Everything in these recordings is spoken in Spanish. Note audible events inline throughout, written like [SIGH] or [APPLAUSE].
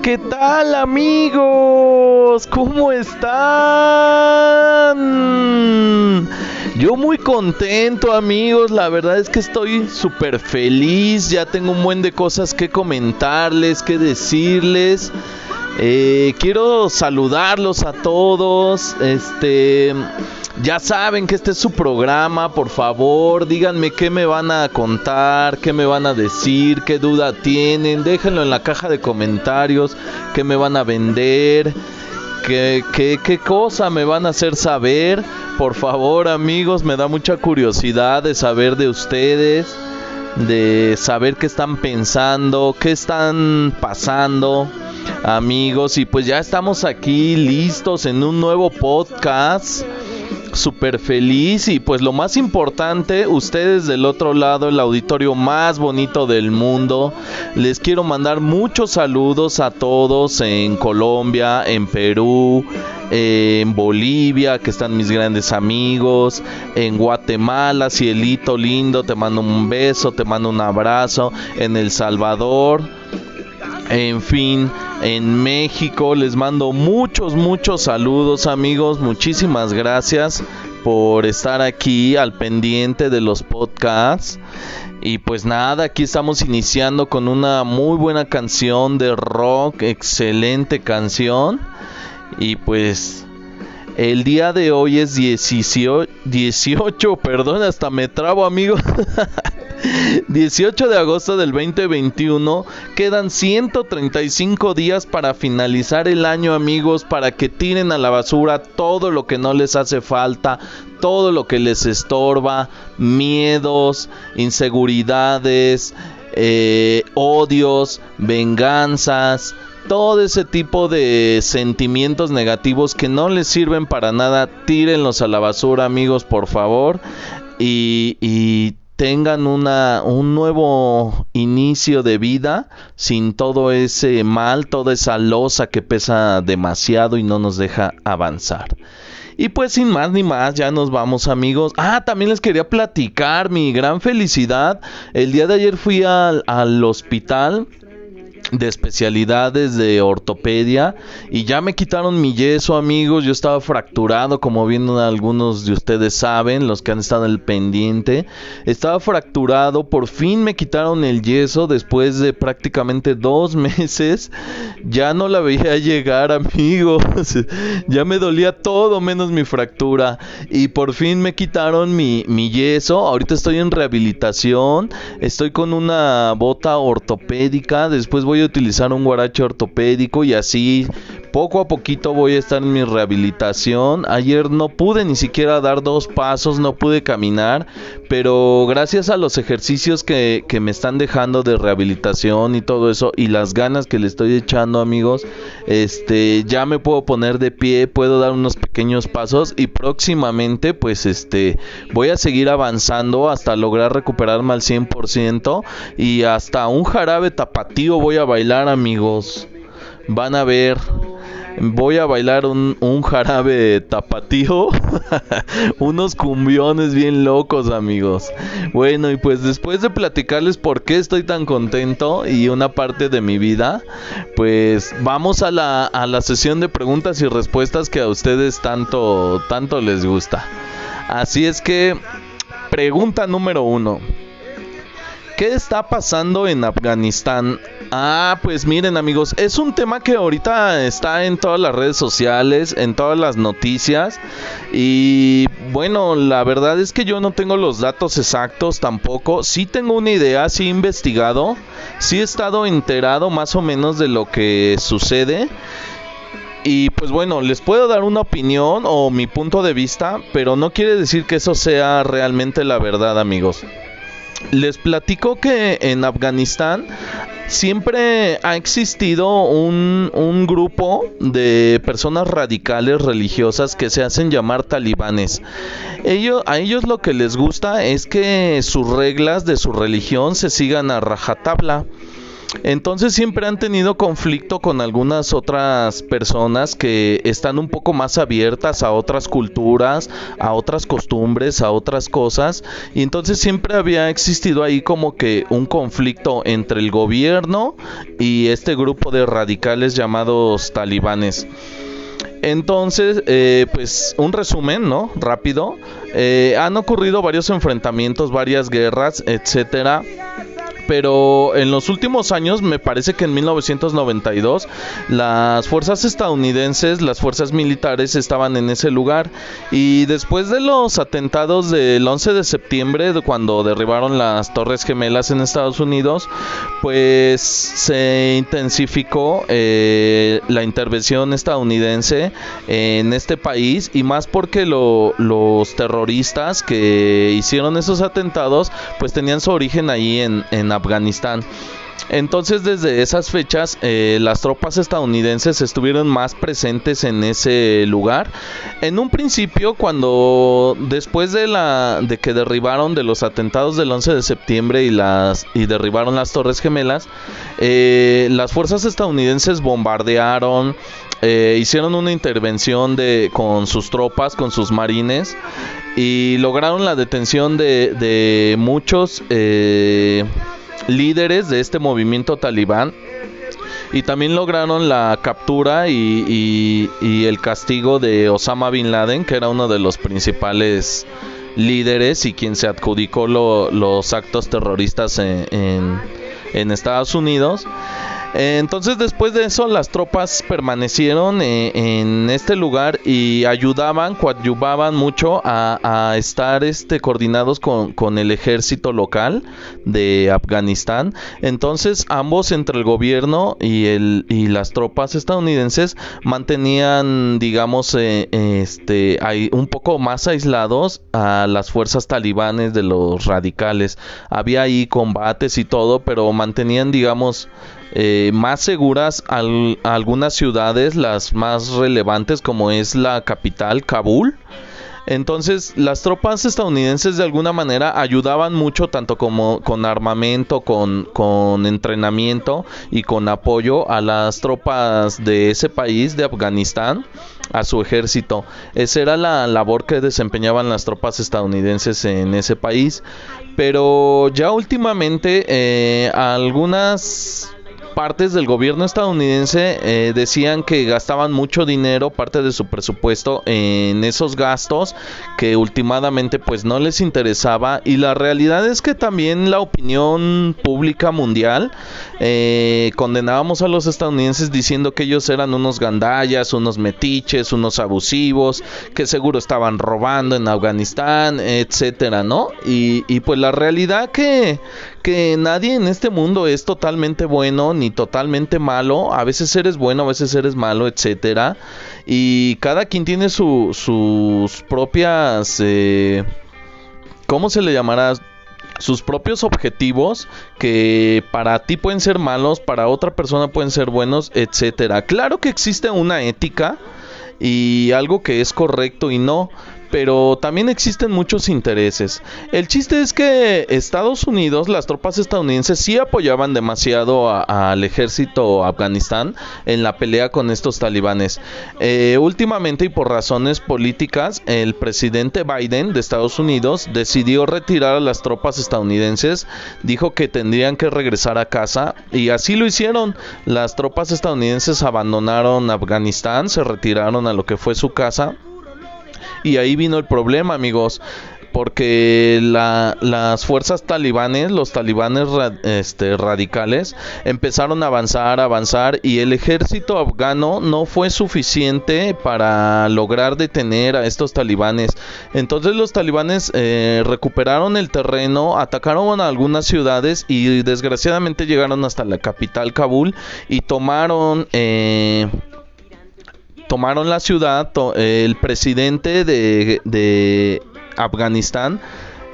¿qué tal amigos? ¿Cómo están? Yo muy contento amigos, la verdad es que estoy súper feliz, ya tengo un buen de cosas que comentarles, que decirles. Eh, quiero saludarlos a todos. Este, ya saben que este es su programa. Por favor, díganme qué me van a contar, qué me van a decir, qué duda tienen. Déjenlo en la caja de comentarios. Qué me van a vender. ¿Qué, qué, qué cosa me van a hacer saber? Por favor, amigos, me da mucha curiosidad de saber de ustedes, de saber qué están pensando, qué están pasando amigos y pues ya estamos aquí listos en un nuevo podcast súper feliz y pues lo más importante, ustedes del otro lado, el auditorio más bonito del mundo, les quiero mandar muchos saludos a todos en Colombia, en Perú, en Bolivia, que están mis grandes amigos, en Guatemala, cielito lindo, te mando un beso, te mando un abrazo, en El Salvador en fin, en México les mando muchos, muchos saludos amigos. Muchísimas gracias por estar aquí al pendiente de los podcasts. Y pues nada, aquí estamos iniciando con una muy buena canción de rock, excelente canción. Y pues el día de hoy es 18, 18 [LAUGHS] perdón, hasta me trabo amigos. [LAUGHS] 18 de agosto del 2021. Quedan 135 días para finalizar el año amigos, para que tiren a la basura todo lo que no les hace falta, todo lo que les estorba, miedos, inseguridades, eh, odios, venganzas, todo ese tipo de sentimientos negativos que no les sirven para nada, tírenlos a la basura amigos, por favor. Y, tengan una, un nuevo inicio de vida sin todo ese mal, toda esa losa que pesa demasiado y no nos deja avanzar. Y pues sin más ni más, ya nos vamos amigos. Ah, también les quería platicar mi gran felicidad. El día de ayer fui al, al hospital de especialidades de ortopedia y ya me quitaron mi yeso amigos. Yo estaba fracturado como bien algunos de ustedes saben los que han estado el pendiente. Estaba fracturado por fin me quitaron el yeso después de prácticamente dos [LAUGHS] meses. Ya no la veía llegar amigos. [LAUGHS] Ya me dolía todo menos mi fractura. Y por fin me quitaron mi, mi yeso. Ahorita estoy en rehabilitación. Estoy con una bota ortopédica. Después voy utilizar un guarache ortopédico y así poco a poquito voy a estar en mi rehabilitación. Ayer no pude ni siquiera dar dos pasos, no pude caminar, pero gracias a los ejercicios que, que me están dejando de rehabilitación y todo eso y las ganas que le estoy echando amigos, este ya me puedo poner de pie, puedo dar unos pequeños pasos y próximamente pues este voy a seguir avanzando hasta lograr recuperarme al 100% y hasta un jarabe tapatío voy a bailar amigos. Van a ver voy a bailar un, un jarabe tapatío, [LAUGHS] unos cumbiones bien locos amigos. Bueno, y pues después de platicarles por qué estoy tan contento y una parte de mi vida, pues vamos a la, a la sesión de preguntas y respuestas que a ustedes tanto, tanto les gusta. Así es que, pregunta número uno. ¿Qué está pasando en Afganistán? Ah, pues miren amigos, es un tema que ahorita está en todas las redes sociales, en todas las noticias y bueno, la verdad es que yo no tengo los datos exactos tampoco, sí tengo una idea, sí he investigado, sí he estado enterado más o menos de lo que sucede. Y pues bueno, les puedo dar una opinión o mi punto de vista, pero no quiere decir que eso sea realmente la verdad, amigos. Les platico que en Afganistán siempre ha existido un, un, grupo de personas radicales religiosas que se hacen llamar talibanes. A ellos lo que les gusta es que sus reglas de su religión se sigan a rajatabla. Entonces siempre han tenido conflicto con algunas otras personas que están un poco más abiertas a otras culturas, a otras costumbres, a otras cosas. Y entonces siempre había existido ahí como que un conflicto entre el gobierno y este grupo de radicales llamados talibanes. Entonces, eh, pues un resumen, ¿no? Rápido. Eh, han ocurrido varios enfrentamientos, varias guerras, etcétera pero en los últimos años, me parece que en 1992, las fuerzas estadounidenses, las fuerzas militares estaban en ese lugar. Y después de los atentados del 11 de septiembre, cuando derribaron las Torres Gemelas en Estados Unidos, pues se intensificó eh, la intervención estadounidense en este país y más porque los terroristas que hicieron esos atentados, pues tenían su origen ahí en, en Afganistán. Entonces desde esas fechas eh, las tropas estadounidenses estuvieron más presentes en ese lugar. En un principio cuando después de la de que derribaron de los atentados del 11 de septiembre y las y derribaron las Torres Gemelas, eh, las fuerzas estadounidenses bombardearon, eh, hicieron una intervención de con sus tropas, con sus marines y lograron la detención de, de muchos líderes de este movimiento talibán y también lograron la captura y, el castigo de Osama Bin Laden, que era uno de los principales líderes y quien se adjudicó los actos terroristas en, en Estados Unidos. Entonces después de eso las tropas permanecieron eh, en este lugar y ayudaban, coadyuvaban mucho a, estar este, coordinados con, el ejército local de Afganistán. Entonces ambos entre el gobierno y, el, y las tropas estadounidenses mantenían, digamos, eh, este, un poco más aislados a las fuerzas talibanes de los radicales. Había ahí combates y todo, pero mantenían, digamos, eh, más seguras algunas ciudades, las más relevantes como es la capital, Kabul. Entonces las tropas estadounidenses de alguna manera ayudaban mucho tanto como con armamento, con, con entrenamiento y con apoyo a las tropas de ese país, de Afganistán, a su ejército. Esa era la labor que desempeñaban las tropas estadounidenses en ese país. Pero ya últimamente eh, algunas partes del gobierno estadounidense eh, decían que gastaban mucho dinero, parte de su presupuesto, en esos gastos que últimamente pues no les interesaba y la realidad es que también la opinión pública mundial eh, condenábamos a los estadounidenses diciendo que ellos eran unos gandallas, unos metiches, unos abusivos, que seguro estaban robando en Afganistán, etcétera, ¿no? Y, y pues la realidad que, que nadie en este mundo es totalmente bueno ni totalmente malo. A veces eres bueno, a veces eres malo, etcétera. Y cada quien tiene sus propias. Eh, ¿Cómo se le llamará? sus propios objetivos que para ti pueden ser malos, para otra persona pueden ser buenos, etcétera. Claro que existe una ética y algo que es correcto y no, pero también existen muchos intereses. El chiste es que Estados Unidos, las tropas estadounidenses sí apoyaban demasiado al ejército afganistán en la pelea con estos talibanes. Eh, últimamente y por razones políticas, el presidente Biden de Estados Unidos decidió retirar a las tropas estadounidenses, dijo que tendrían que regresar a casa y así lo hicieron. Las tropas estadounidenses abandonaron Afganistán, se retiraron a lo que fue su casa y ahí vino el problema, amigos porque las fuerzas talibanes, los talibanes este, radicales, empezaron a avanzar, a avanzar y el ejército afgano no fue suficiente para lograr detener a estos talibanes. Entonces los talibanes eh, recuperaron el terreno, atacaron a algunas ciudades y desgraciadamente llegaron hasta la capital Kabul y tomaron... Eh, tomaron la ciudad, el presidente de, Afganistán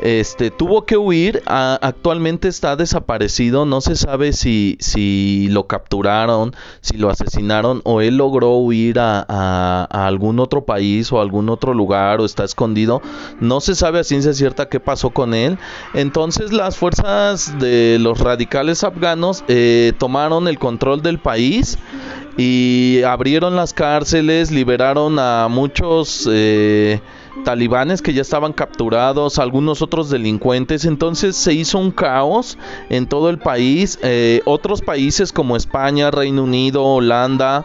este tuvo que huir actualmente está desaparecido no se sabe si si lo capturaron si lo asesinaron o él logró huir a, a, algún otro país o algún otro lugar o está escondido. No se sabe a ciencia cierta qué pasó con él. Entonces las fuerzas de los radicales afganos eh, tomaron el control del país y abrieron las cárceles liberaron a muchos eh, talibanes que ya estaban capturados, algunos otros delincuentes, entonces se hizo un caos en todo el país, eh, otros países como España, Reino Unido, Holanda,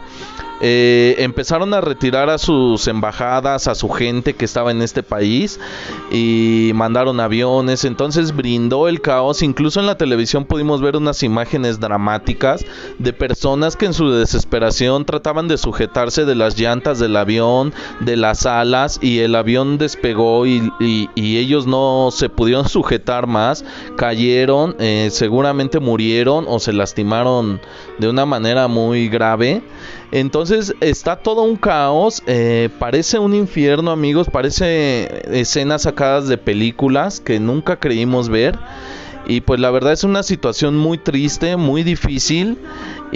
eh, empezaron a retirar a sus embajadas, a su gente que estaba en este país y mandaron aviones, entonces brindó el caos, incluso en la televisión pudimos ver unas imágenes dramáticas de personas que en su desesperación trataban de sujetarse de las llantas del avión, de las alas y el avión despegó y, ellos no se pudieron [LAUGHS] sujetar más, cayeron, eh, seguramente murieron o se lastimaron de una manera muy grave. Entonces está todo un caos, eh, parece un infierno amigos, parece escenas sacadas de películas que nunca creímos ver. Y pues la verdad es una situación muy triste, muy difícil.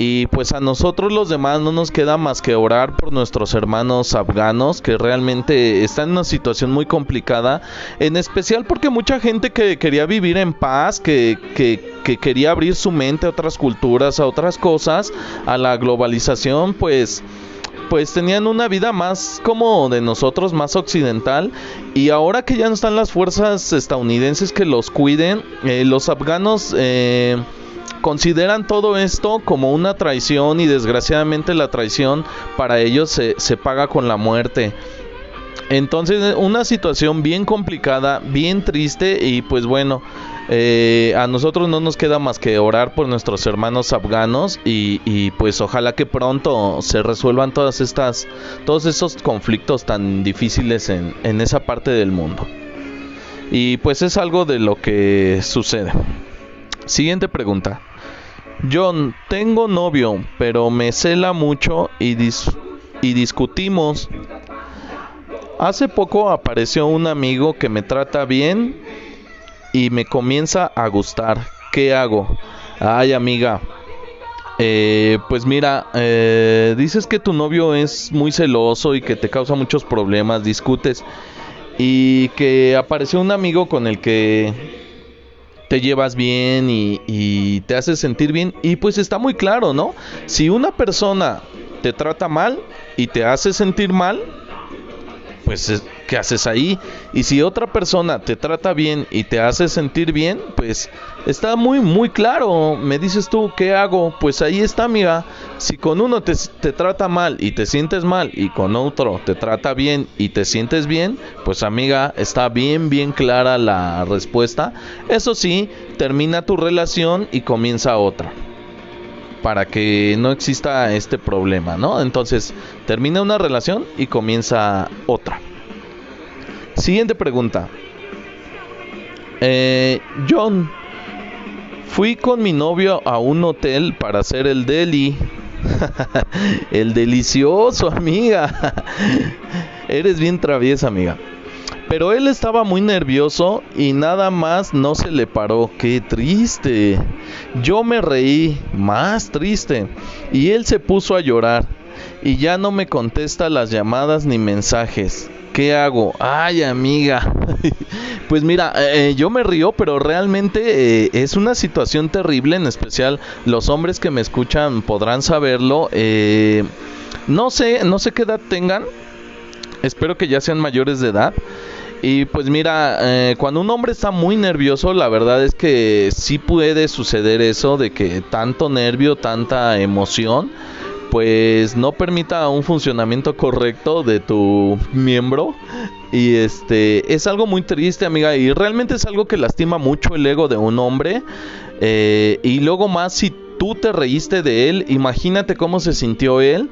Y pues a nosotros los demás no nos queda más que orar por nuestros hermanos afganos que realmente están en una situación muy complicada. En especial porque mucha gente que quería vivir en paz, que, que, que quería abrir su mente a otras culturas, a otras cosas, a la globalización, pues pues tenían una vida más como de nosotros, más occidental. Y ahora que ya no están las fuerzas estadounidenses que los cuiden, eh, los afganos eh, consideran todo esto como una traición y desgraciadamente la traición para ellos se, se paga con la muerte. Entonces una situación bien complicada, bien triste y pues bueno, eh, a nosotros no nos queda más que orar por nuestros hermanos afganos y, pues ojalá que pronto se resuelvan todas estas, todos esos conflictos tan difíciles en, en esa parte del mundo. Y pues es algo de lo que sucede. Siguiente pregunta. John, tengo novio, pero me cela mucho y, y discutimos. Hace poco apareció un amigo que me trata bien y me comienza a gustar. ¿Qué hago? Ay, amiga. Eh, pues mira, eh, dices que tu novio es muy celoso y que te causa muchos problemas, discutes y que apareció un amigo con el que te llevas bien y, te hace sentir bien y pues está muy claro, ¿no? Si una persona te trata mal y te hace sentir mal, pues ¿qué haces ahí? Y si otra persona te trata bien y te hace sentir bien, pues está muy, muy claro. Me dices tú, ¿qué hago? Pues ahí está, amiga. Si con uno te, te trata mal y te sientes mal y con otro te trata bien y te sientes bien, pues amiga, está bien, bien clara la respuesta. Eso sí, termina tu relación y comienza otra para que no exista este problema, ¿no? Entonces, termina una relación y comienza otra. Siguiente pregunta. Eh, John, fui con mi novio a un hotel para hacer el deli. [LAUGHS] el delicioso, amiga. [LAUGHS] Eres bien traviesa, amiga. Pero él estaba muy nervioso y nada más no se le paró. Qué triste. Yo me reí, más triste. Y él se puso a llorar. Y ya no me contesta las llamadas ni mensajes. ¿Qué hago? Ay, amiga. [LAUGHS] pues mira, eh, yo me río, pero realmente eh, es una situación terrible, en especial los hombres que me escuchan podrán saberlo. Eh, no sé, no sé qué edad tengan. Espero que ya sean mayores de edad. Y pues mira, eh, cuando un hombre está muy nervioso, la verdad es que sí puede suceder eso de que tanto nervio, tanta emoción, pues no permita un funcionamiento correcto de tu miembro. Y este es algo muy triste, amiga, y realmente es algo que lastima mucho el ego de un hombre. Eh, y luego más si tú te reíste de él, imagínate cómo se sintió él.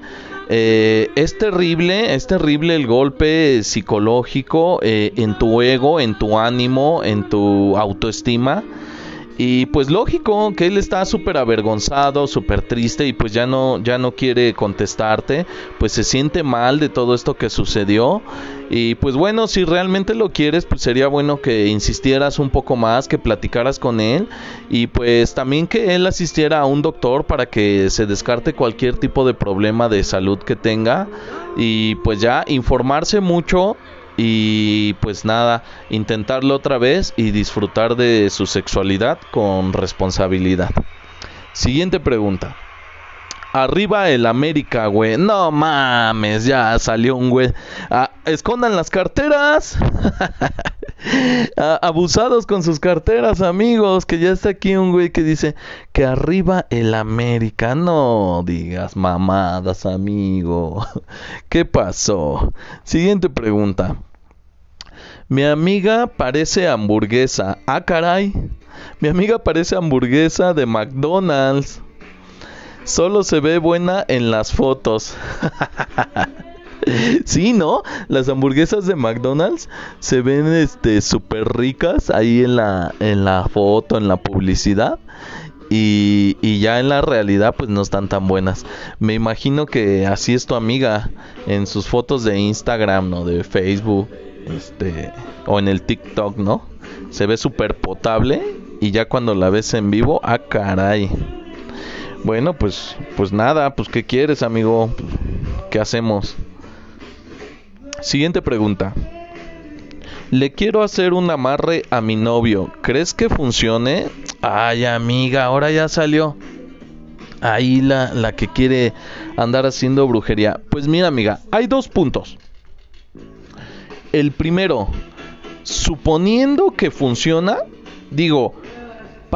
Eh, es terrible, es terrible el golpe psicológico eh, en tu ego, en tu ánimo, en tu autoestima. Y pues lógico que él está súper avergonzado, súper triste y pues ya no, ya no quiere contestarte, pues se siente mal de todo esto que sucedió. Y pues bueno, si realmente lo quieres, pues sería bueno que insistieras un poco más, que platicaras con él y pues también que él asistiera a un doctor para que se descarte cualquier tipo de problema de salud que tenga y pues ya informarse mucho y pues nada, intentarlo otra vez y disfrutar de su sexualidad con responsabilidad. Siguiente pregunta. Arriba el América, güey. No mames, ya salió un güey. Ah, escondan las carteras. [LAUGHS] abusados con sus carteras, amigos. Que ya está aquí un güey que dice que arriba el América. No digas mamadas, amigo. [LAUGHS] ¿Qué pasó? Siguiente pregunta. Mi amiga parece hamburguesa. Ah, caray. Mi amiga parece hamburguesa de McDonald's. Solo se ve buena en las fotos. [LAUGHS] sí, ¿no? Las hamburguesas de McDonald's se ven este súper ricas ahí en la en la foto, en la publicidad. Y, y, ya en la realidad pues no están tan buenas. Me imagino que así es tu amiga en sus fotos de Instagram o de Facebook este o en el TikTok, ¿no? Se ve súper potable y ya cuando la ves en vivo, ah caray. Bueno, pues pues nada, pues qué quieres, amigo? ¿Qué hacemos? Siguiente pregunta. Le quiero hacer un amarre a mi novio. ¿Crees que funcione? Ay, amiga, ahora ya salió. Ahí la, la que quiere andar haciendo brujería. Pues mira, amiga, hay dos puntos. El primero, suponiendo que funciona, digo,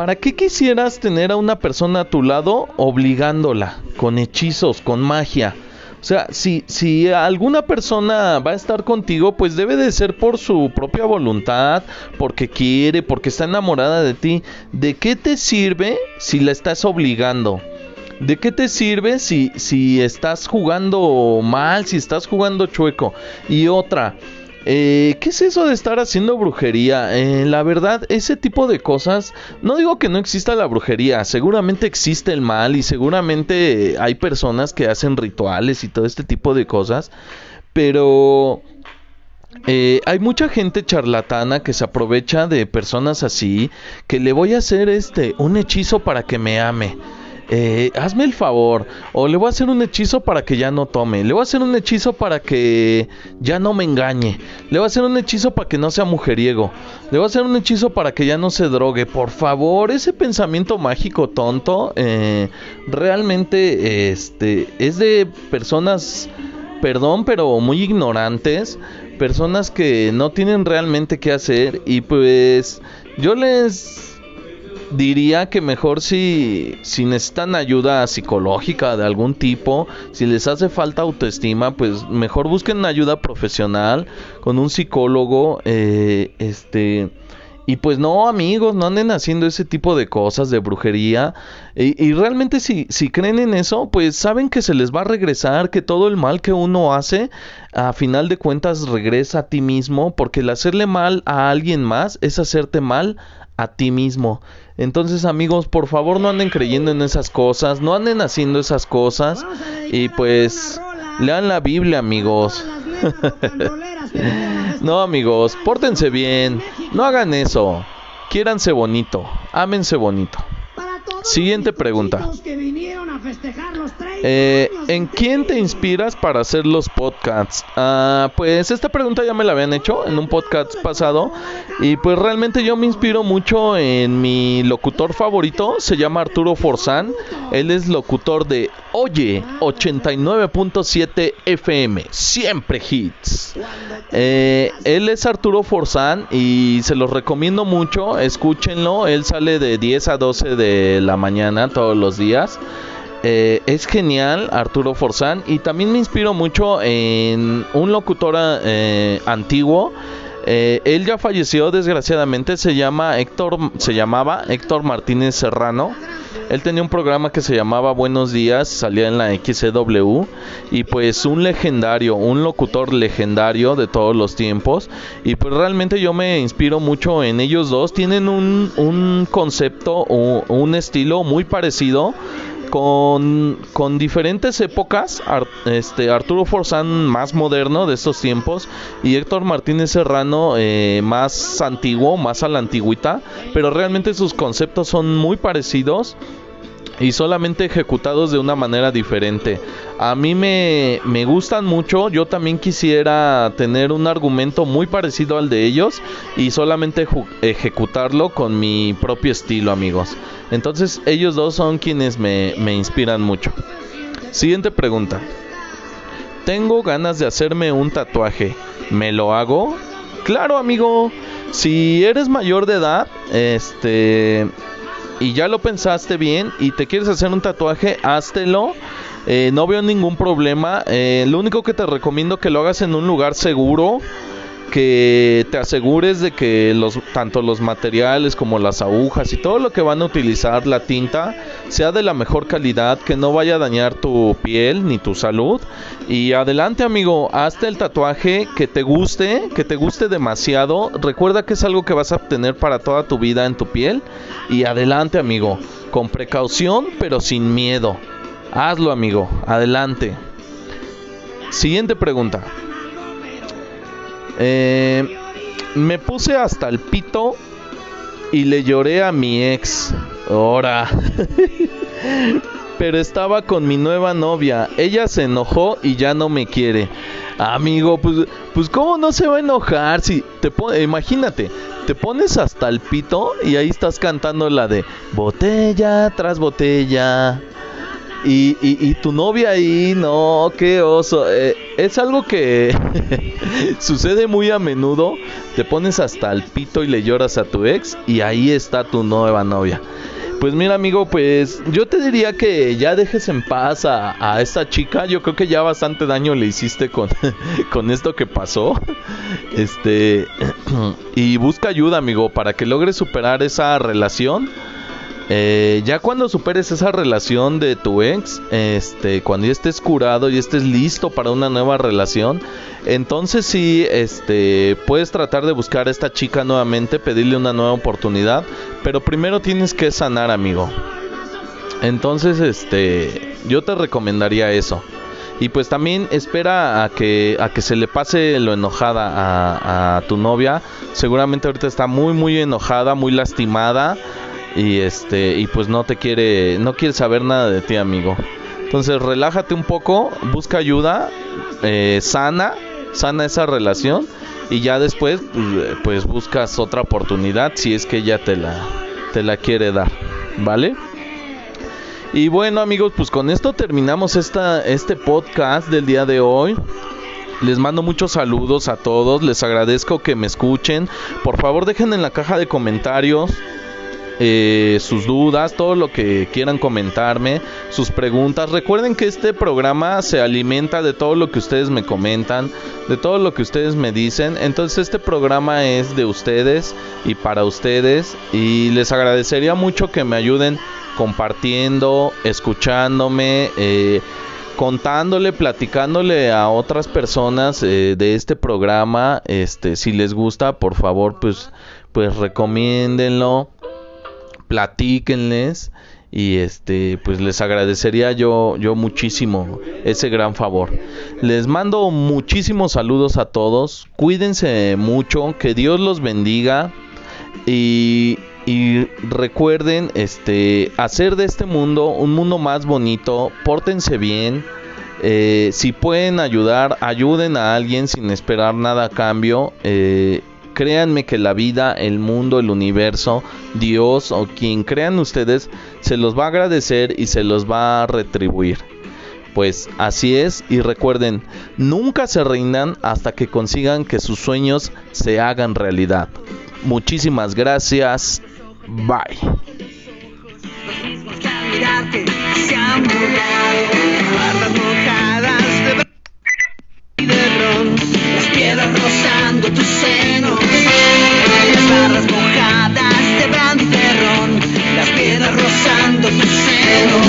¿para qué quisieras tener a una persona a tu lado obligándola con hechizos, con magia? O sea, si, si alguna persona va a estar contigo, pues debe de ser por su propia voluntad, porque quiere, porque está enamorada de ti. ¿De qué te sirve si la estás obligando? ¿De qué te sirve si, si estás jugando mal, si estás jugando chueco? Y otra, eh, ¿Qué es eso de estar haciendo brujería? Eh, la verdad, ese tipo de cosas, no digo que no exista la brujería, seguramente existe el mal y seguramente hay personas que hacen rituales y todo este tipo de cosas, pero eh, hay mucha gente charlatana que se aprovecha de personas así, que le voy a hacer este un hechizo para que me ame eh, hazme el favor, o le voy a hacer un hechizo para que ya no tome, le voy a hacer un hechizo para que ya no me engañe, le voy a hacer un hechizo para que no sea mujeriego, le voy a hacer un hechizo para que ya no se drogue, por favor, ese pensamiento mágico tonto, eh, realmente este, es de personas, perdón, pero muy ignorantes, personas que no tienen realmente qué hacer y pues yo les diría que mejor si, si necesitan ayuda psicológica de algún tipo, si les hace falta autoestima, pues mejor busquen ayuda profesional con un psicólogo, eh, este y pues no, amigos, no anden haciendo ese tipo de cosas de brujería. Y, y, realmente si, si creen en eso, pues saben que se les va a regresar, que todo el mal que uno hace, a final de cuentas regresa a ti mismo, porque el hacerle mal a alguien más es hacerte mal a ti mismo. Entonces amigos, por favor no anden creyendo en esas cosas, no anden haciendo esas cosas y pues lean la Biblia amigos. [LAUGHS] no amigos, pórtense bien, no hagan eso, quiéranse bonito, ámense bonito. Siguiente pregunta. Eh, ¿En quién te inspiras para hacer los podcasts? Ah, pues esta pregunta ya me la habían hecho en un podcast pasado y pues realmente yo me inspiro mucho en mi locutor favorito, se llama Arturo Forzán, él es locutor de Oye 89.7 FM, siempre hits. Eh, él es Arturo Forzán y se los recomiendo mucho, escúchenlo, él sale de 10 a 12 de la mañana todos los días. Eh, es genial Arturo Forzán y también me inspiro mucho en un locutor eh, antiguo. Él ya falleció desgraciadamente, se llama Héctor, se llamaba Héctor Martínez Serrano. Él tenía un programa que se llamaba Buenos Días, salía en la XCW y pues un legendario, un locutor legendario de todos los tiempos y pues realmente yo me inspiro mucho en ellos dos, tienen un, un concepto o un estilo muy parecido con, con diferentes épocas, este, Arturo Forzán más moderno de estos tiempos y Héctor Martínez Serrano eh, más antiguo, más a la antigüita, pero realmente sus conceptos son muy parecidos y solamente ejecutados de una manera diferente. A mí me, me, gustan mucho, yo también quisiera tener un argumento muy parecido al de ellos y solamente ejecutarlo con mi propio estilo amigos. Entonces ellos dos son quienes me, me inspiran mucho. Siguiente pregunta. Tengo ganas de hacerme un tatuaje. ¿Me lo hago? Claro, amigo. Si eres mayor de edad, este y ya lo pensaste bien y te quieres hacer un tatuaje, háztelo. Eh, no veo ningún problema. Eh, lo único que te recomiendo que lo hagas en un lugar seguro que te asegures de que los tanto los materiales como las agujas y todo lo que van a utilizar la tinta sea de la mejor calidad, que no vaya a dañar tu piel ni tu salud. Y adelante, amigo, hazte el tatuaje que te guste, que te guste demasiado. Recuerda que es algo que vas a obtener para toda tu vida en tu piel y adelante, amigo, con precaución, pero sin miedo. Hazlo, amigo. Adelante. Siguiente pregunta. Eh, me puse hasta el pito y le lloré a mi ex. Ahora. Pero estaba con mi nueva novia. Ella se enojó y ya no me quiere. Amigo, pues, pues cómo no se va a enojar si te imagínate, te pones hasta el pito y ahí estás cantando la de botella tras botella. Y, y, tu novia ahí, no, qué oso. Eh, es algo que [LAUGHS] sucede muy a menudo. Te pones hasta el pito y le lloras a tu ex y ahí está tu nueva novia. Pues mira amigo, pues yo te diría que ya dejes en paz a, a esta chica. Yo creo que ya bastante daño le hiciste con, [LAUGHS] con esto que pasó. Este [CLEARS THROAT] y busca ayuda amigo para que logres superar esa relación eh, ya cuando superes esa relación de tu ex, este, cuando ya estés curado y estés listo para una nueva relación, entonces sí, este, puedes tratar de buscar a esta chica nuevamente, pedirle una nueva oportunidad, pero primero tienes que sanar, amigo. Entonces, este, yo te recomendaría eso. Y pues también espera a que, a que se le pase lo enojada a, a tu novia. Seguramente ahorita está muy, muy enojada, muy lastimada y este y pues no te quiere no quiere saber nada de ti amigo. Entonces relájate un poco busca ayuda eh, sana sana esa relación y ya después pues, pues buscas otra oportunidad si es que ella te la te la quiere dar vale y bueno amigos pues con esto terminamos esta este podcast del día de hoy. Les mando muchos saludos a todos, les agradezco que me escuchen. Por favor dejen en la caja de comentarios eh, sus dudas, todo lo que quieran comentarme, sus preguntas. Recuerden que este programa se alimenta de todo lo que ustedes me comentan, de todo lo que ustedes me dicen. Entonces este programa es de ustedes y para ustedes y les agradecería mucho que me ayuden compartiendo, escuchándome. Eh, contándole, platicándole a otras personas eh, de este programa, este, si les gusta, por favor, pues, pues recomiéndenlo platíquenles y este pues les agradecería yo yo muchísimo ese gran favor. Les mando muchísimos saludos a todos. Cuídense mucho, que Dios los bendiga y recuerden este hacer de este mundo un mundo más bonito, pórtense bien. Eh, si pueden ayudar, ayuden a alguien sin esperar nada a cambio. Eh, créanme que la vida, el mundo, el universo, Dios o quien crean ustedes, se los va a agradecer y se los va a retribuir. Pues así es y recuerden, nunca se rindan hasta que consigan que sus sueños se hagan realidad. Muchísimas gracias. Bye. quedan rozando tus senos. Las barras mojadas de brandy las quedan rozando tus senos.